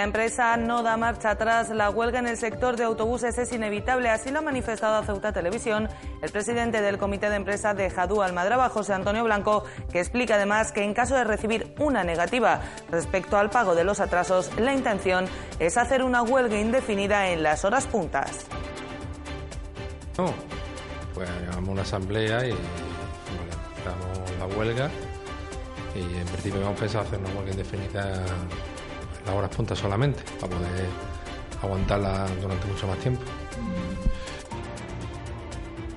la empresa no da marcha atrás, la huelga en el sector de autobuses es inevitable. Así lo ha manifestado a Ceuta Televisión el presidente del comité de empresa de Jadú Almadraba, José Antonio Blanco, que explica además que en caso de recibir una negativa respecto al pago de los atrasos, la intención es hacer una huelga indefinida en las horas puntas. No, pues una asamblea y damos la huelga y en principio hemos pensado hacer una huelga indefinida las horas puntas solamente, para poder aguantarla durante mucho más tiempo.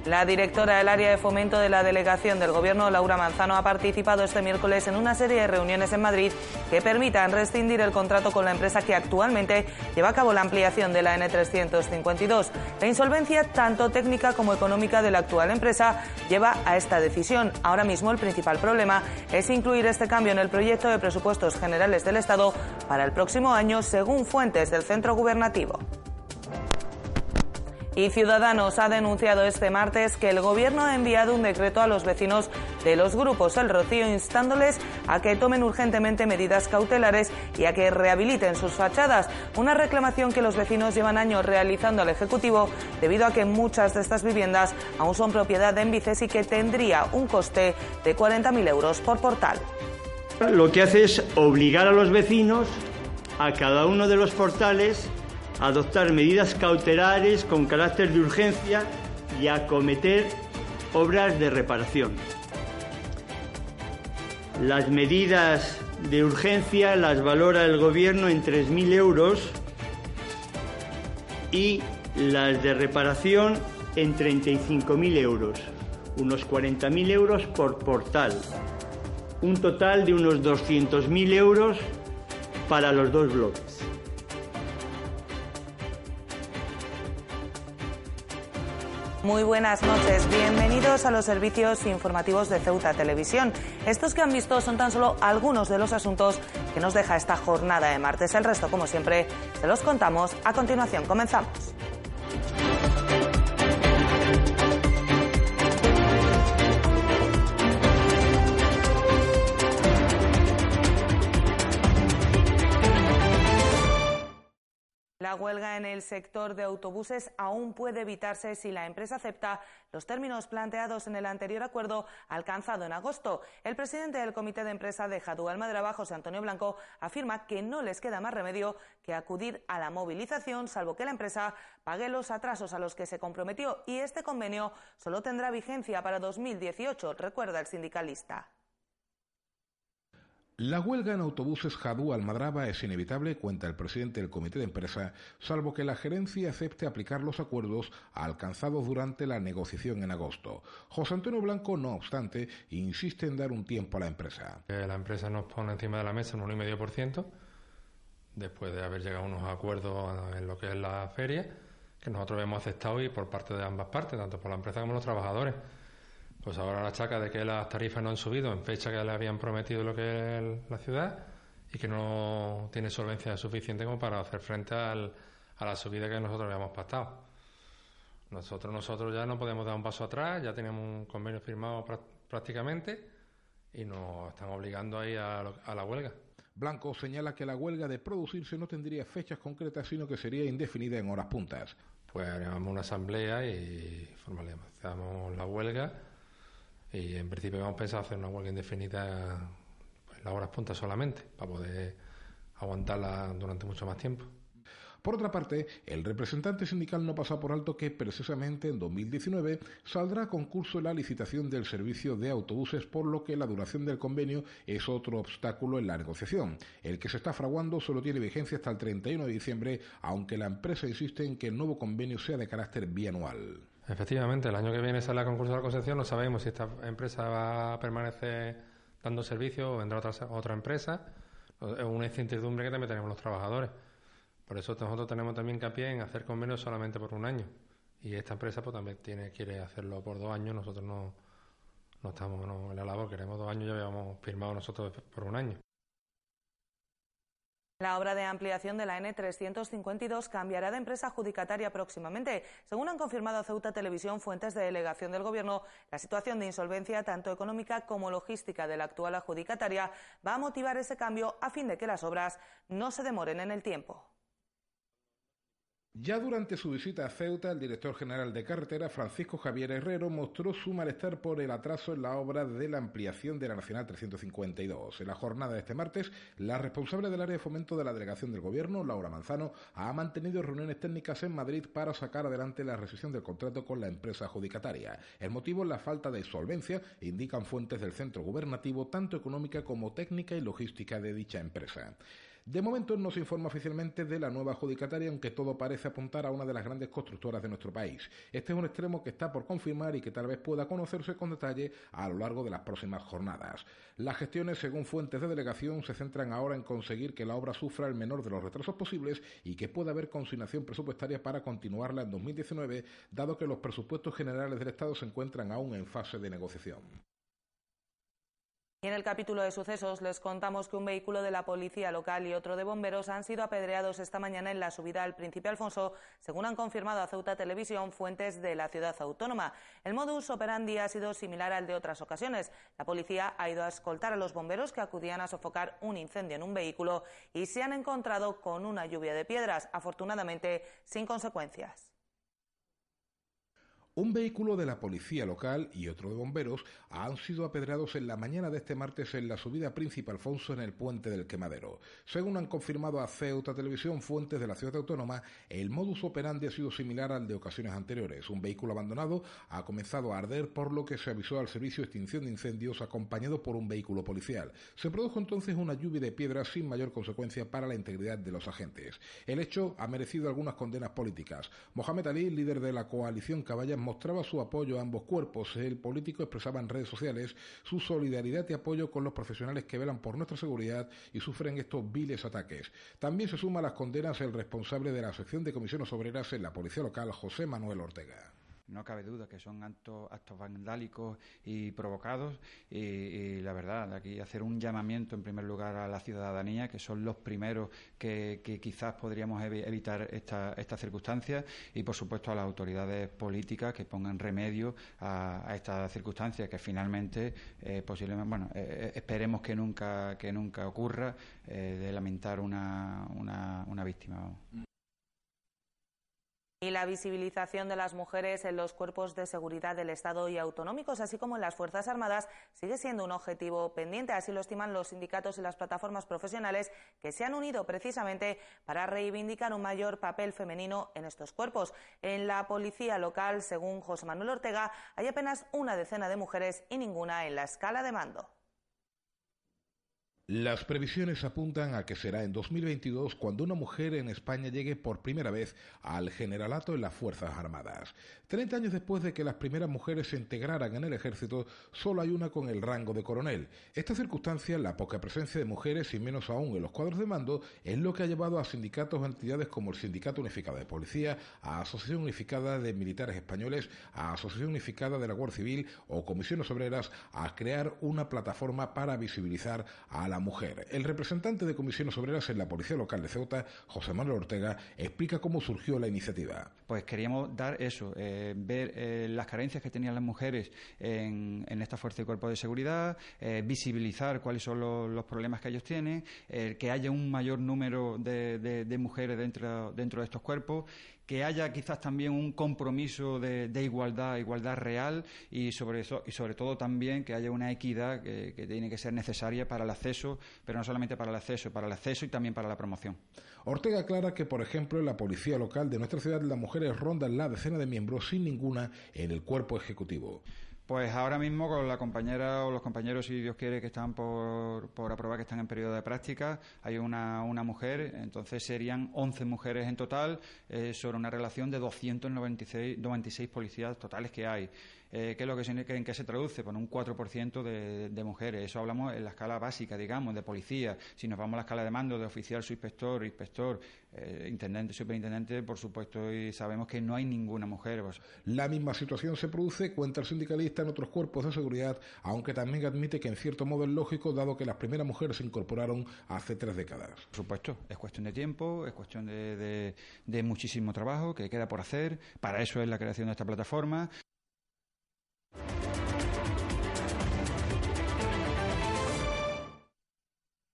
La directora del área de fomento de la delegación del Gobierno, Laura Manzano, ha participado este miércoles en una serie de reuniones en Madrid que permitan rescindir el contrato con la empresa que actualmente lleva a cabo la ampliación de la N352. La insolvencia, tanto técnica como económica de la actual empresa, lleva a esta decisión. Ahora mismo el principal problema es incluir este cambio en el proyecto de presupuestos generales del Estado para el próximo año, según fuentes del centro gubernativo. Y Ciudadanos ha denunciado este martes que el Gobierno ha enviado un decreto a los vecinos de los grupos El Rocío instándoles a que tomen urgentemente medidas cautelares y a que rehabiliten sus fachadas. Una reclamación que los vecinos llevan años realizando al Ejecutivo debido a que muchas de estas viviendas aún son propiedad de Envices y que tendría un coste de 40.000 euros por portal. Lo que hace es obligar a los vecinos a cada uno de los portales adoptar medidas cautelares con carácter de urgencia y acometer obras de reparación. Las medidas de urgencia las valora el Gobierno en 3.000 euros y las de reparación en 35.000 euros, unos 40.000 euros por portal, un total de unos 200.000 euros para los dos bloques. Muy buenas noches, bienvenidos a los servicios informativos de Ceuta Televisión. Estos que han visto son tan solo algunos de los asuntos que nos deja esta jornada de martes. El resto, como siempre, se los contamos a continuación. Comenzamos. La huelga en el sector de autobuses aún puede evitarse si la empresa acepta los términos planteados en el anterior acuerdo alcanzado en agosto. El presidente del comité de empresa de Jadú Almadraba, José Antonio Blanco, afirma que no les queda más remedio que acudir a la movilización, salvo que la empresa pague los atrasos a los que se comprometió y este convenio solo tendrá vigencia para 2018, recuerda el sindicalista. La huelga en autobuses Jadú Almadraba es inevitable, cuenta el presidente del comité de empresa, salvo que la gerencia acepte aplicar los acuerdos alcanzados durante la negociación en agosto. José Antonio Blanco, no obstante, insiste en dar un tiempo a la empresa. La empresa nos pone encima de la mesa un 1,5%, después de haber llegado a unos acuerdos en lo que es la feria, que nosotros hemos aceptado y por parte de ambas partes, tanto por la empresa como los trabajadores. Pues ahora la chaca de que las tarifas no han subido en fecha que le habían prometido lo que es la ciudad y que no tiene solvencia suficiente como para hacer frente al, a la subida que nosotros habíamos pactado. Nosotros, nosotros ya no podemos dar un paso atrás, ya tenemos un convenio firmado prácticamente y nos están obligando ahí a, a la huelga. Blanco señala que la huelga de producirse no tendría fechas concretas, sino que sería indefinida en horas puntas. pues haremos una asamblea y formalizamos la huelga y en principio hemos pensado hacer una huelga indefinida en las horas puntas solamente para poder aguantarla durante mucho más tiempo. Por otra parte, el representante sindical no pasa por alto que precisamente en 2019 saldrá a concurso la licitación del servicio de autobuses, por lo que la duración del convenio es otro obstáculo en la negociación. El que se está fraguando solo tiene vigencia hasta el 31 de diciembre, aunque la empresa insiste en que el nuevo convenio sea de carácter bianual. Efectivamente, el año que viene sale a concurso de la concesión, no sabemos si esta empresa va a permanecer dando servicio o vendrá otra, otra empresa. Es una incertidumbre que también tenemos los trabajadores. Por eso nosotros tenemos también hincapié en hacer convenios solamente por un año. Y esta empresa pues también tiene, quiere hacerlo por dos años. Nosotros no, no estamos en la labor, queremos dos años, ya habíamos firmado nosotros por un año. La obra de ampliación de la N352 cambiará de empresa adjudicataria próximamente. Según han confirmado Ceuta Televisión fuentes de delegación del Gobierno, la situación de insolvencia, tanto económica como logística de la actual adjudicataria, va a motivar ese cambio a fin de que las obras no se demoren en el tiempo. Ya durante su visita a Ceuta, el director general de carretera, Francisco Javier Herrero, mostró su malestar por el atraso en la obra de la ampliación de la Nacional 352. En la jornada de este martes, la responsable del área de fomento de la delegación del Gobierno, Laura Manzano, ha mantenido reuniones técnicas en Madrid para sacar adelante la rescisión del contrato con la empresa adjudicataria. El motivo es la falta de solvencia, indican fuentes del centro gubernativo, tanto económica como técnica y logística de dicha empresa. De momento no se informa oficialmente de la nueva adjudicataria, aunque todo parece apuntar a una de las grandes constructoras de nuestro país. Este es un extremo que está por confirmar y que tal vez pueda conocerse con detalle a lo largo de las próximas jornadas. Las gestiones, según fuentes de delegación, se centran ahora en conseguir que la obra sufra el menor de los retrasos posibles y que pueda haber consignación presupuestaria para continuarla en 2019, dado que los presupuestos generales del Estado se encuentran aún en fase de negociación. Y en el capítulo de sucesos les contamos que un vehículo de la policía local y otro de bomberos han sido apedreados esta mañana en la subida al Príncipe Alfonso, según han confirmado a Ceuta Televisión fuentes de la ciudad autónoma. El modus operandi ha sido similar al de otras ocasiones. La policía ha ido a escoltar a los bomberos que acudían a sofocar un incendio en un vehículo y se han encontrado con una lluvia de piedras, afortunadamente sin consecuencias. Un vehículo de la policía local y otro de bomberos han sido apedreados en la mañana de este martes en la subida Príncipe Alfonso en el puente del Quemadero. Según han confirmado a Ceuta Televisión fuentes de la ciudad autónoma, el modus operandi ha sido similar al de ocasiones anteriores. Un vehículo abandonado ha comenzado a arder por lo que se avisó al servicio de extinción de incendios acompañado por un vehículo policial. Se produjo entonces una lluvia de piedras sin mayor consecuencia para la integridad de los agentes. El hecho ha merecido algunas condenas políticas. Mohamed Ali, líder de la coalición Caballas mostraba su apoyo a ambos cuerpos. El político expresaba en redes sociales su solidaridad y apoyo con los profesionales que velan por nuestra seguridad y sufren estos viles ataques. También se suma a las condenas el responsable de la sección de comisiones obreras en la policía local, José Manuel Ortega no cabe duda que son actos, vandálicos y provocados y, la verdad, aquí hacer un llamamiento en primer lugar a la ciudadanía, que son los primeros que, quizás podríamos evitar esta, circunstancias y por supuesto a las autoridades políticas que pongan remedio a, estas circunstancias que finalmente eh, posiblemente, bueno, eh, eh, esperemos que nunca, que nunca ocurra de lamentar una, una, una víctima y la visibilización de las mujeres en los cuerpos de seguridad del Estado y autonómicos, así como en las Fuerzas Armadas, sigue siendo un objetivo pendiente. Así lo estiman los sindicatos y las plataformas profesionales que se han unido precisamente para reivindicar un mayor papel femenino en estos cuerpos. En la policía local, según José Manuel Ortega, hay apenas una decena de mujeres y ninguna en la escala de mando. Las previsiones apuntan a que será en 2022 cuando una mujer en España llegue por primera vez al generalato en las Fuerzas Armadas. Treinta años después de que las primeras mujeres se integraran en el ejército, solo hay una con el rango de coronel. Esta circunstancia, la poca presencia de mujeres y menos aún en los cuadros de mando, es lo que ha llevado a sindicatos o entidades como el Sindicato Unificado de Policía, a Asociación Unificada de Militares Españoles, a Asociación Unificada de la Guardia Civil o Comisiones Obreras a crear una plataforma para visibilizar a la mujer. El representante de Comisiones Obreras en la Policía Local de Ceuta, José Manuel Ortega, explica cómo surgió la iniciativa. Pues queríamos dar eso, eh, ver eh, las carencias que tenían las mujeres en, esta fuerza y cuerpo de seguridad, eh, visibilizar cuáles son los, problemas que ellos tienen, que haya un mayor número de, mujeres dentro, dentro de estos cuerpos que haya quizás también un compromiso de, igualdad, igualdad real y sobre, eso, y sobre todo también que haya una equidad que, que tiene que ser necesaria para el acceso, pero no solamente para el acceso, para el acceso y también para la promoción. Ortega aclara que, por ejemplo, en la policía local de nuestra ciudad las mujeres rondan la decena de miembros sin ninguna en el cuerpo ejecutivo. Pues ahora mismo con la compañera o los compañeros, si Dios quiere, que están por, por aprobar, que están en periodo de práctica, hay una, una mujer, entonces serían 11 mujeres en total eh, sobre una relación de 296 96 policías totales que hay. Eh, ¿qué es lo que, ¿En qué se traduce? Con un 4% de, de, mujeres. Eso hablamos en la escala básica, digamos, de policía. Si nos vamos a la escala de mando de oficial, subinspector, inspector, eh, intendente, superintendente, por supuesto, y sabemos que no hay ninguna mujer. Pues. La misma situación se produce, cuenta el sindicalista, en otros cuerpos de seguridad, aunque también admite que en cierto modo es lógico, dado que las primeras mujeres se incorporaron hace tres décadas. Por supuesto, es cuestión de tiempo, es cuestión de, de muchísimo trabajo que queda por hacer. Para eso es la creación de esta plataforma.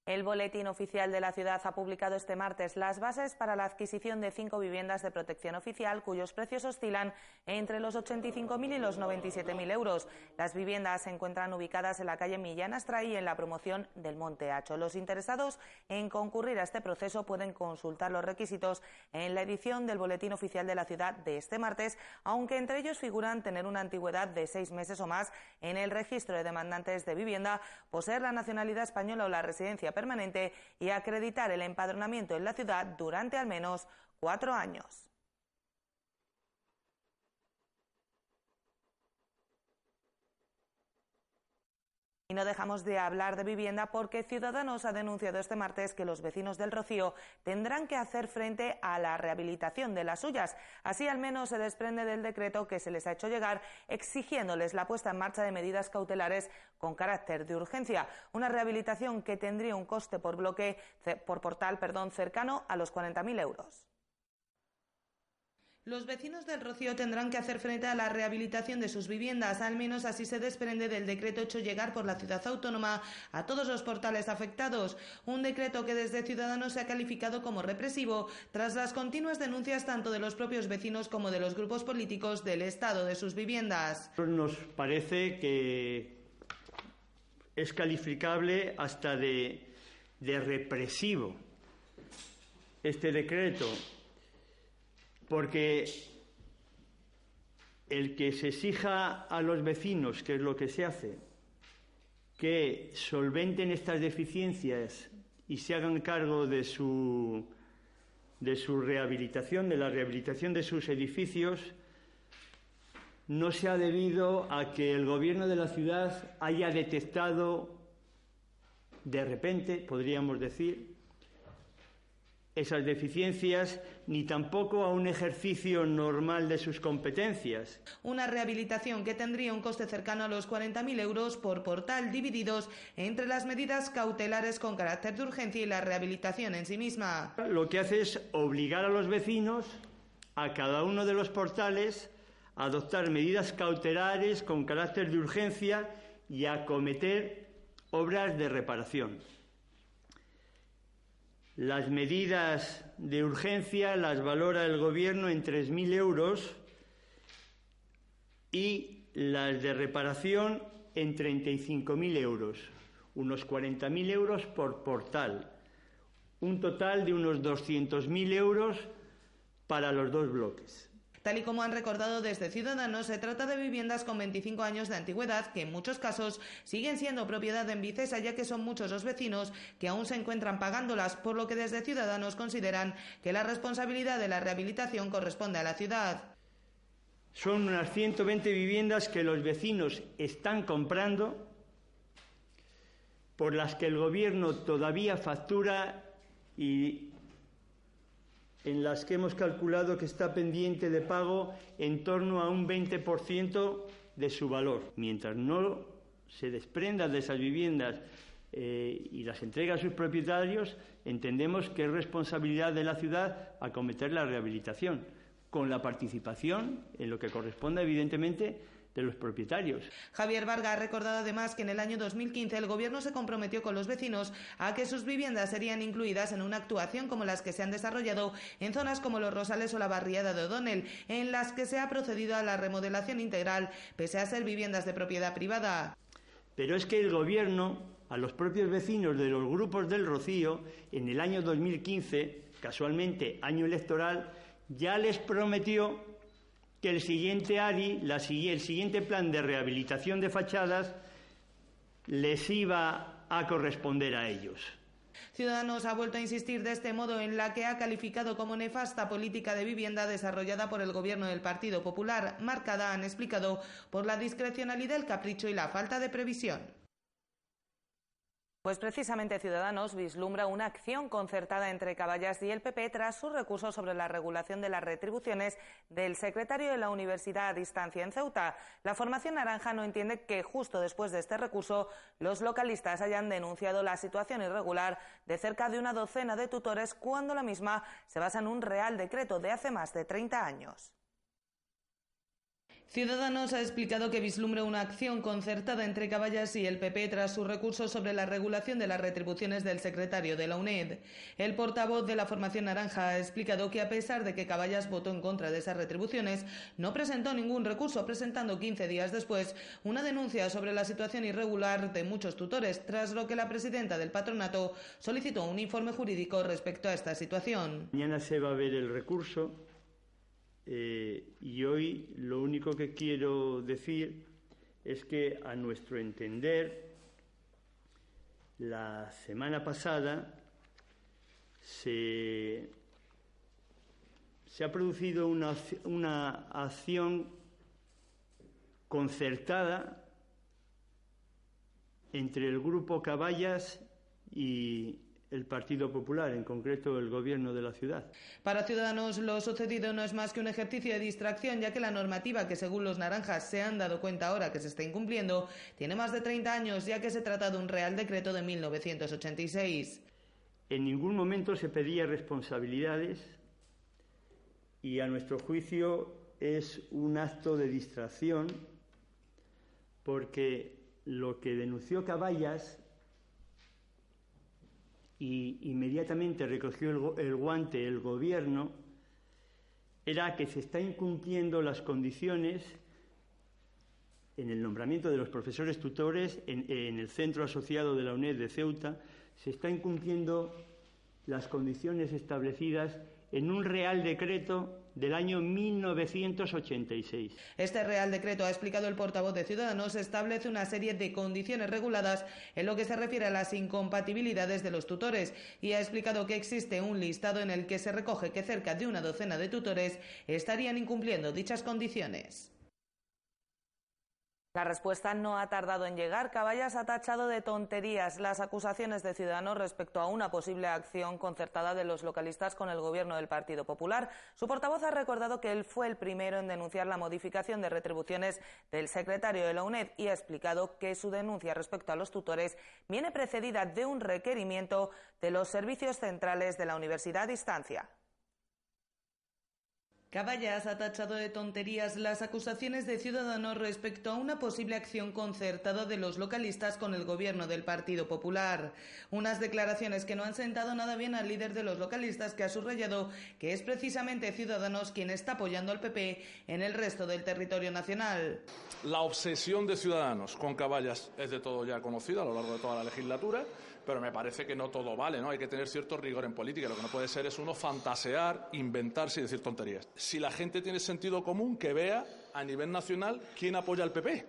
El Boletín Oficial de la Ciudad ha publicado este martes las bases para la adquisición de cinco viviendas de protección oficial cuyos precios oscilan entre los 85.000 y los 97.000 euros. Las viviendas se encuentran ubicadas en la calle Millán Astra y en la promoción del Monte Hacho. Los interesados en concurrir a este proceso pueden consultar los requisitos en la edición del Boletín Oficial de la Ciudad de este martes, aunque entre ellos figuran tener una antigüedad de seis meses o más en el registro de demandantes de vivienda, poseer la nacionalidad española o la residencia permanente y acreditar el empadronamiento en la ciudad durante al menos cuatro años. Y no dejamos de hablar de vivienda porque Ciudadanos ha denunciado este martes que los vecinos del Rocío tendrán que hacer frente a la rehabilitación de las suyas. Así al menos se desprende del decreto que se les ha hecho llegar exigiéndoles la puesta en marcha de medidas cautelares con carácter de urgencia. Una rehabilitación que tendría un coste por bloque, por portal, perdón, cercano a los 40.000 euros. Los vecinos del Rocío tendrán que hacer frente a la rehabilitación de sus viviendas, al menos así se desprende del decreto hecho llegar por la ciudad autónoma a todos los portales afectados, un decreto que desde Ciudadanos se ha calificado como represivo tras las continuas denuncias tanto de los propios vecinos como de los grupos políticos del estado de sus viviendas. Nos parece que es calificable hasta de, de represivo este decreto porque el que se exija a los vecinos, que es lo que se hace, que solventen estas deficiencias y se hagan cargo de su, de su rehabilitación, de la rehabilitación de sus edificios, no se ha debido a que el gobierno de la ciudad haya detectado de repente, podríamos decir, esas deficiencias ni tampoco a un ejercicio normal de sus competencias. Una rehabilitación que tendría un coste cercano a los 40.000 euros por portal divididos entre las medidas cautelares con carácter de urgencia y la rehabilitación en sí misma. Lo que hace es obligar a los vecinos a cada uno de los portales a adoptar medidas cautelares con carácter de urgencia y a acometer obras de reparación. Las medidas de urgencia las valora el Gobierno en 3.000 euros y las de reparación en 35.000 euros, unos 40.000 euros por portal, un total de unos 200.000 euros para los dos bloques. Tal y como han recordado desde Ciudadanos, se trata de viviendas con 25 años de antigüedad que en muchos casos siguen siendo propiedad de Envicesa, ya que son muchos los vecinos que aún se encuentran pagándolas, por lo que desde Ciudadanos consideran que la responsabilidad de la rehabilitación corresponde a la ciudad. Son unas 120 viviendas que los vecinos están comprando, por las que el Gobierno todavía factura y en las que hemos calculado que está pendiente de pago en torno a un 20% de su valor. Mientras no se desprenda de esas viviendas eh, y las entrega a sus propietarios, entendemos que es responsabilidad de la ciudad acometer la rehabilitación, con la participación, en lo que corresponde evidentemente, de los propietarios. Javier Vargas ha recordado además que en el año 2015 el Gobierno se comprometió con los vecinos a que sus viviendas serían incluidas en una actuación como las que se han desarrollado en zonas como Los Rosales o la barriada de O'Donnell, en las que se ha procedido a la remodelación integral, pese a ser viviendas de propiedad privada. Pero es que el Gobierno, a los propios vecinos de los grupos del Rocío, en el año 2015, casualmente año electoral, ya les prometió que el siguiente ARI, el siguiente plan de rehabilitación de fachadas, les iba a corresponder a ellos. Ciudadanos ha vuelto a insistir de este modo en la que ha calificado como nefasta política de vivienda desarrollada por el gobierno del Partido Popular, marcada, han explicado, por la discrecionalidad, el capricho y la falta de previsión. Pues precisamente Ciudadanos vislumbra una acción concertada entre Caballas y el PP tras su recurso sobre la regulación de las retribuciones del secretario de la Universidad a distancia en Ceuta. La formación naranja no entiende que justo después de este recurso los localistas hayan denunciado la situación irregular de cerca de una docena de tutores cuando la misma se basa en un real decreto de hace más de 30 años. Ciudadanos ha explicado que vislumbra una acción concertada entre Caballas y el PP tras su recurso sobre la regulación de las retribuciones del secretario de la UNED. El portavoz de la formación naranja ha explicado que a pesar de que Caballas votó en contra de esas retribuciones, no presentó ningún recurso, presentando 15 días después una denuncia sobre la situación irregular de muchos tutores, tras lo que la presidenta del patronato solicitó un informe jurídico respecto a esta situación. Mañana se va a ver el recurso eh, y hoy lo único que quiero decir es que a nuestro entender, la semana pasada se, ha producido una, una acción concertada entre el grupo Caballas y, el Partido Popular, en concreto el Gobierno de la ciudad. Para Ciudadanos, lo sucedido no es más que un ejercicio de distracción, ya que la normativa que, según los naranjas, se han dado cuenta ahora que se está incumpliendo, tiene más de 30 años, ya que se trata de un Real Decreto de 1986. En ningún momento se pedía responsabilidades y, a nuestro juicio, es un acto de distracción porque lo que denunció Caballas y inmediatamente recogió el, guante el gobierno era que se está incumpliendo las condiciones en el nombramiento de los profesores tutores en, en, el centro asociado de la UNED de Ceuta, se está incumpliendo las condiciones establecidas en un Real Decreto del año 1986. Este Real Decreto, ha explicado el portavoz de Ciudadanos, establece una serie de condiciones reguladas en lo que se refiere a las incompatibilidades de los tutores y ha explicado que existe un listado en el que se recoge que cerca de una docena de tutores estarían incumpliendo dichas condiciones. La respuesta no ha tardado en llegar. Caballas ha tachado de tonterías las acusaciones de Ciudadanos respecto a una posible acción concertada de los localistas con el gobierno del Partido Popular. Su portavoz ha recordado que él fue el primero en denunciar la modificación de retribuciones del secretario de la UNED y ha explicado que su denuncia respecto a los tutores viene precedida de un requerimiento de los servicios centrales de la Universidad a distancia. Caballas ha tachado de tonterías las acusaciones de Ciudadanos respecto a una posible acción concertada de los localistas con el gobierno del Partido Popular. Unas declaraciones que no han sentado nada bien al líder de los localistas que ha subrayado que es precisamente Ciudadanos quien está apoyando al PP en el resto del territorio nacional. La obsesión de Ciudadanos con Caballas es de todo ya conocida a lo largo de toda la legislatura pero me parece que no todo vale, ¿no? Hay que tener cierto rigor en política. Lo que no puede ser es uno fantasear, inventarse y decir tonterías. Si la gente tiene sentido común, que vea a nivel nacional quién apoya al PP.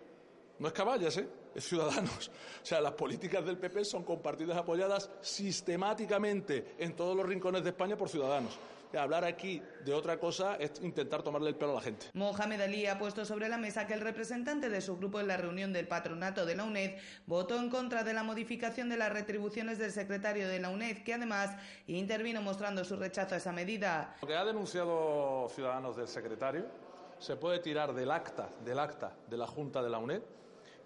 No es caballas, ¿eh? Es ciudadanos. O sea, las políticas del PP son compartidas, apoyadas sistemáticamente en todos los rincones de España por ciudadanos hablar aquí de otra cosa es intentar tomarle el pelo a la gente. Mohamed Ali ha puesto sobre la mesa que el representante de su grupo en la reunión del patronato de la UNED votó en contra de la modificación de las retribuciones del secretario de la UNED, que además intervino mostrando su rechazo a esa medida. Lo que ha denunciado Ciudadanos del secretario se puede tirar del acta, del acta de la Junta de la UNED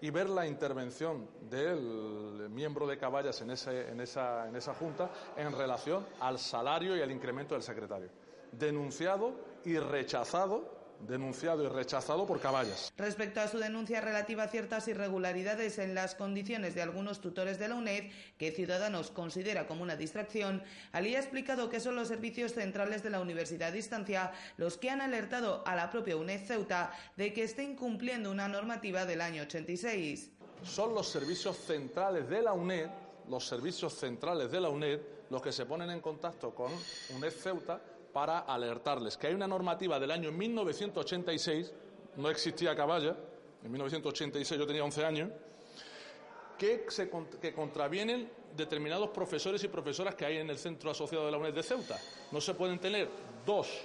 y ver la intervención del miembro de Caballas en, ese, en, esa, en esa junta en relación al salario y al incremento del secretario. Denunciado y rechazado denunciado y rechazado por Caballas. Respecto a su denuncia relativa a ciertas irregularidades en las condiciones de algunos tutores de la UNED, que Ciudadanos considera como una distracción, Ali ha explicado que son los servicios centrales de la Universidad a Distancia los que han alertado a la propia UNED Ceuta de que está incumpliendo una normativa del año 86. Son los servicios centrales de la UNED, los servicios centrales de la UNED, los que se ponen en contacto con UNED Ceuta para alertarles que hay una normativa del año 1986, no existía caballa, en 1986 yo tenía 11 años, que, se, que contravienen determinados profesores y profesoras que hay en el centro asociado de la UNED de Ceuta. No se pueden tener dos,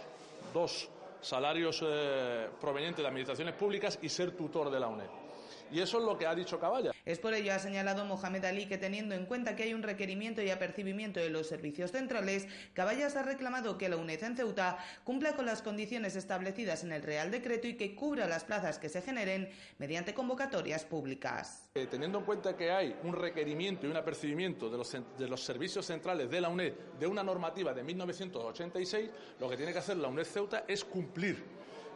dos salarios eh, provenientes de administraciones públicas y ser tutor de la UNED. Y eso es lo que ha dicho Caballa. Es por ello, ha señalado Mohamed Ali, que teniendo en cuenta que hay un requerimiento y apercibimiento de los servicios centrales, Caballas ha reclamado que la UNED en Ceuta cumpla con las condiciones establecidas en el Real Decreto y que cubra las plazas que se generen mediante convocatorias públicas. Eh, teniendo en cuenta que hay un requerimiento y un apercibimiento de los, de los servicios centrales de la UNED de una normativa de 1986, lo que tiene que hacer la UNED Ceuta es cumplir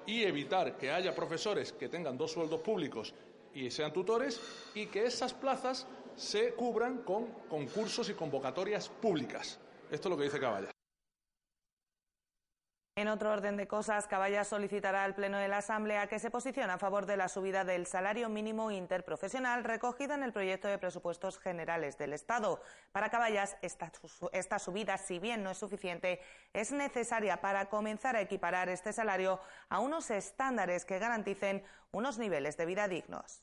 y evitar que haya profesores que tengan dos sueldos públicos y sean tutores y que esas plazas se cubran con concursos y convocatorias públicas. Esto es lo que dice Caballa. En otro orden de cosas, Caballa solicitará al Pleno de la Asamblea que se posicione a favor de la subida del salario mínimo interprofesional recogida en el proyecto de presupuestos generales del Estado. Para Caballas, esta, esta, subida, si bien no es suficiente, es necesaria para comenzar a equiparar este salario a unos estándares que garanticen unos niveles de vida dignos.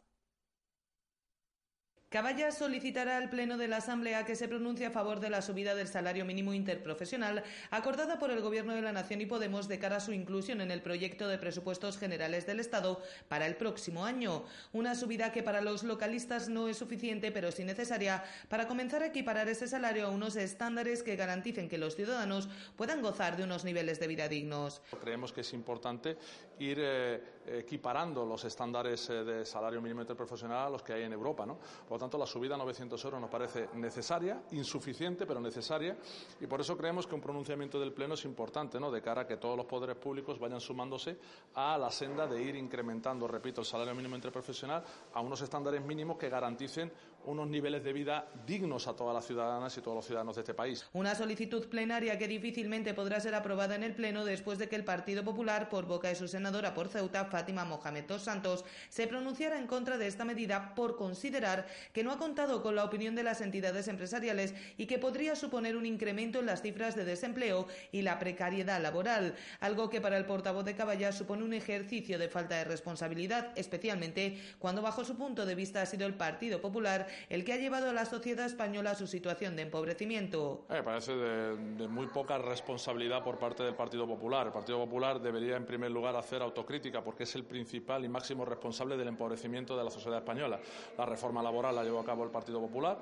Caballa solicitará al Pleno de la Asamblea que se pronuncie a favor de la subida del salario mínimo interprofesional acordada por el Gobierno de la Nación y Podemos de cara a su inclusión en el proyecto de presupuestos generales del Estado para el próximo año. Una subida que para los localistas no es suficiente, pero sí necesaria para comenzar a equiparar ese salario a unos estándares que garanticen que los ciudadanos puedan gozar de unos niveles de vida dignos. Creemos que es importante ir eh, equiparando los estándares eh, de salario mínimo interprofesional a los que hay en Europa. ¿no? Por lo tanto, la subida a 900 euros nos parece necesaria, insuficiente, pero necesaria, y por eso creemos que un pronunciamiento del Pleno es importante, ¿no? de cara a que todos los poderes públicos vayan sumándose a la senda de ir incrementando, repito, el salario mínimo interprofesional a unos estándares mínimos que garanticen unos niveles de vida dignos a todas las ciudadanas y todos los ciudadanos de este país. Una solicitud plenaria que difícilmente podrá ser aprobada en el Pleno después de que el Partido Popular, por boca de su senadora por Ceuta, Fátima Mohamed dos Santos, se pronunciara en contra de esta medida por considerar que no ha contado con la opinión de las entidades empresariales y que podría suponer un incremento en las cifras de desempleo y la precariedad laboral, algo que para el portavoz de Caballa supone un ejercicio de falta de responsabilidad, especialmente cuando bajo su punto de vista ha sido el Partido Popular el que ha llevado a la sociedad española a su situación de empobrecimiento. Me parece de, de, muy poca responsabilidad por parte del Partido Popular. El Partido Popular debería, en primer lugar, hacer autocrítica porque es el principal y máximo responsable del empobrecimiento de la sociedad española. La reforma laboral la llevó a cabo el Partido Popular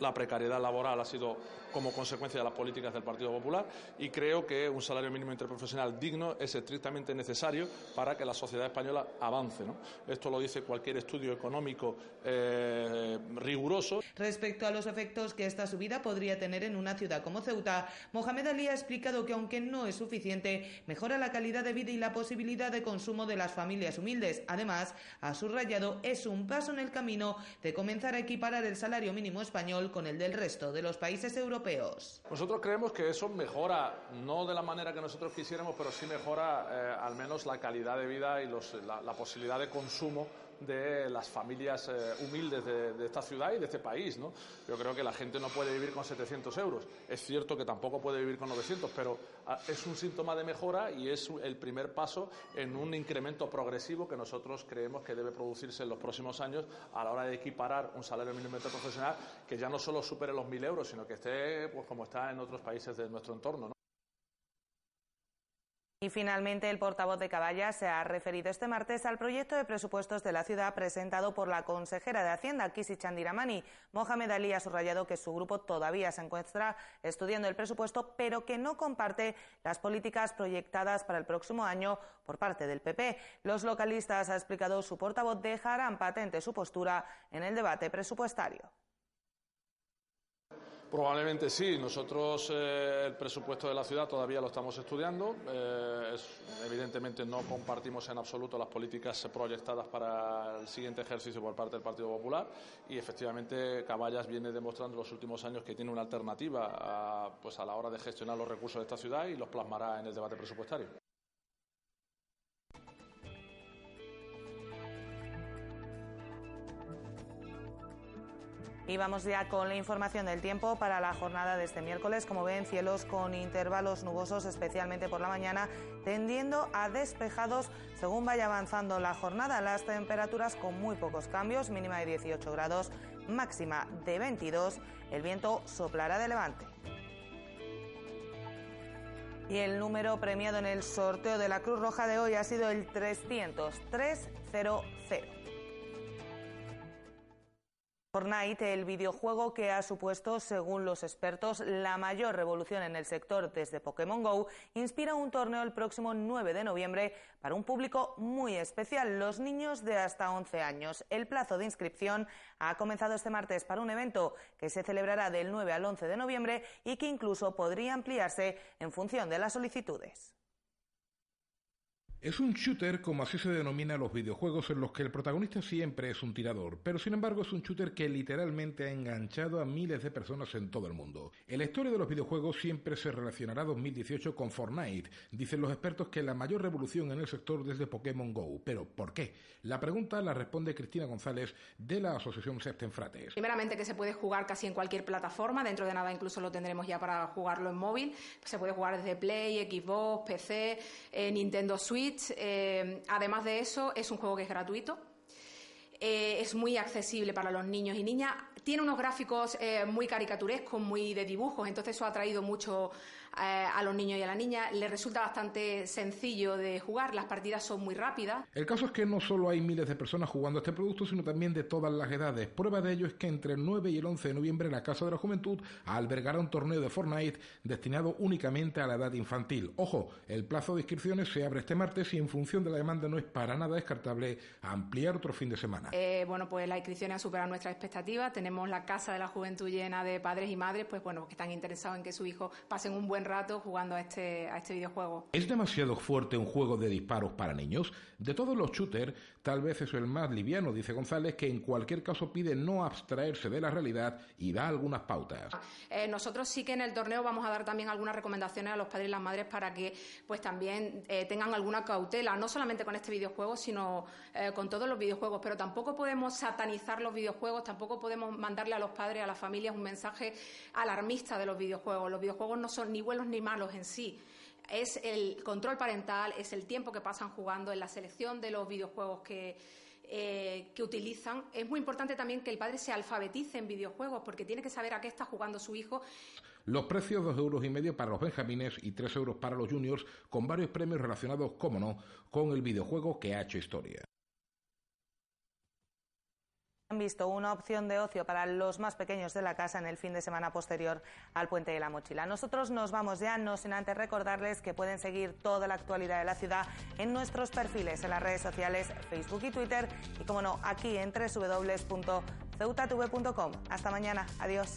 la precariedad laboral ha sido como consecuencia de las políticas del Partido Popular y creo que un salario mínimo interprofesional digno es estrictamente necesario para que la sociedad española avance. ¿no? Esto lo dice cualquier estudio económico eh, riguroso. Respecto a los efectos que esta subida podría tener en una ciudad como Ceuta, Mohamed Ali ha explicado que aunque no es suficiente, mejora la calidad de vida y la posibilidad de consumo de las familias humildes. Además, ha subrayado es un paso en el camino de comenzar a equiparar el salario mínimo español con el del resto de los países europeos. Nosotros creemos que eso mejora, no de la manera que nosotros quisiéramos, pero sí mejora eh, al menos la calidad de vida y los, la, la posibilidad de consumo de las familias eh, humildes de, esta ciudad y de este país. ¿no? Yo creo que la gente no puede vivir con 700 euros. Es cierto que tampoco puede vivir con 900, pero ah, es un síntoma de mejora y es el primer paso en un incremento progresivo que nosotros creemos que debe producirse en los próximos años a la hora de equiparar un salario mínimo profesional que ya no solo supere los 1.000 euros, sino que esté pues, como está en otros países de nuestro entorno. ¿no? Y finalmente, el portavoz de Caballa se ha referido este martes al proyecto de presupuestos de la ciudad presentado por la consejera de Hacienda, Kisi Chandiramani. Mohamed Ali ha subrayado que su grupo todavía se encuentra estudiando el presupuesto, pero que no comparte las políticas proyectadas para el próximo año por parte del PP. Los localistas, ha explicado su portavoz, dejarán patente su postura en el debate presupuestario. Probablemente sí. Nosotros eh, el presupuesto de la ciudad todavía lo estamos estudiando. Eh, evidentemente no compartimos en absoluto las políticas proyectadas para el siguiente ejercicio por parte del Partido Popular y efectivamente Caballas viene demostrando en los últimos años que tiene una alternativa pues a la hora de gestionar los recursos de esta ciudad y los plasmará en el debate presupuestario. Y vamos ya con la información del tiempo para la jornada de este miércoles. Como ven, cielos con intervalos nubosos, especialmente por la mañana, tendiendo a despejados según vaya avanzando la jornada. Las temperaturas con muy pocos cambios, mínima de 18 grados, máxima de 22. El viento soplará de levante. Y el número premiado en el sorteo de la Cruz Roja de hoy ha sido el 300 300. Fortnite, el videojuego que ha supuesto, según los expertos, la mayor revolución en el sector desde Pokémon Go, inspira un torneo el próximo 9 de noviembre para un público muy especial, los niños de hasta 11 años. El plazo de inscripción ha comenzado este martes para un evento que se celebrará del 9 al 11 de noviembre y que incluso podría ampliarse en función de las solicitudes. Es un shooter, como así se denomina los videojuegos en los que el protagonista siempre es un tirador, pero sin embargo es un shooter que literalmente ha enganchado a miles de personas en todo el mundo. En la historia de los videojuegos siempre se relacionará 2018 con Fortnite. Dicen los expertos que la mayor revolución en el sector desde Pokémon Go. Pero ¿por qué? La pregunta la responde Cristina González de la Asociación Septenfrates. Primeramente que se puede jugar casi en cualquier plataforma, dentro de nada incluso lo tendremos ya para jugarlo en móvil. Se puede jugar desde Play, Xbox, PC, eh, Nintendo Switch eh, además de eso, es un juego que es gratuito. Eh, es muy accesible para los niños y niñas. Tiene unos gráficos eh, muy caricaturescos, muy de dibujos, entonces eso ha traído mucho a los niños y a la niña. Les resulta bastante sencillo de jugar, las partidas son muy rápidas. El caso es que no solo hay miles de personas jugando este producto, sino también de todas las edades. Prueba de ello es que entre el 9 y el 11 de noviembre la Casa de la Juventud albergará un torneo de Fortnite destinado únicamente a la edad infantil. Ojo, el plazo de inscripciones se abre este martes y en función de la demanda no es para nada descartable ampliar otro fin de semana. Eh, bueno, pues las inscripciones han superado nuestras expectativas. Tenemos la Casa de la Juventud llena de padres y madres, pues bueno, que están interesados en que su hijo pasen un buen rato jugando a este, a este videojuego. ¿Es demasiado fuerte un juego de disparos para niños? De todos los shooters, tal vez es el más liviano, dice González, que en cualquier caso pide no abstraerse de la realidad y da algunas pautas. Eh, nosotros sí que en el torneo vamos a dar también algunas recomendaciones a los padres y las madres para que pues también eh, tengan alguna cautela, no solamente con este videojuego, sino eh, con todos los videojuegos. Pero tampoco podemos satanizar los videojuegos, tampoco podemos mandarle a los padres, a las familias un mensaje alarmista de los videojuegos. Los videojuegos no son ni buenos ni malos en sí. Es el control parental, es el tiempo que pasan jugando, en la selección de los videojuegos que, eh, que utilizan. Es muy importante también que el padre se alfabetice en videojuegos porque tiene que saber a qué está jugando su hijo. Los precios, dos euros y medio para los benjamines y tres euros para los juniors, con varios premios relacionados, como no, con el videojuego que ha hecho historia han visto una opción de ocio para los más pequeños de la casa en el fin de semana posterior al Puente de la Mochila. Nosotros nos vamos ya, no sin antes recordarles que pueden seguir toda la actualidad de la ciudad en nuestros perfiles en las redes sociales Facebook y Twitter y, como no, aquí en www.ceutatv.com. Hasta mañana. Adiós.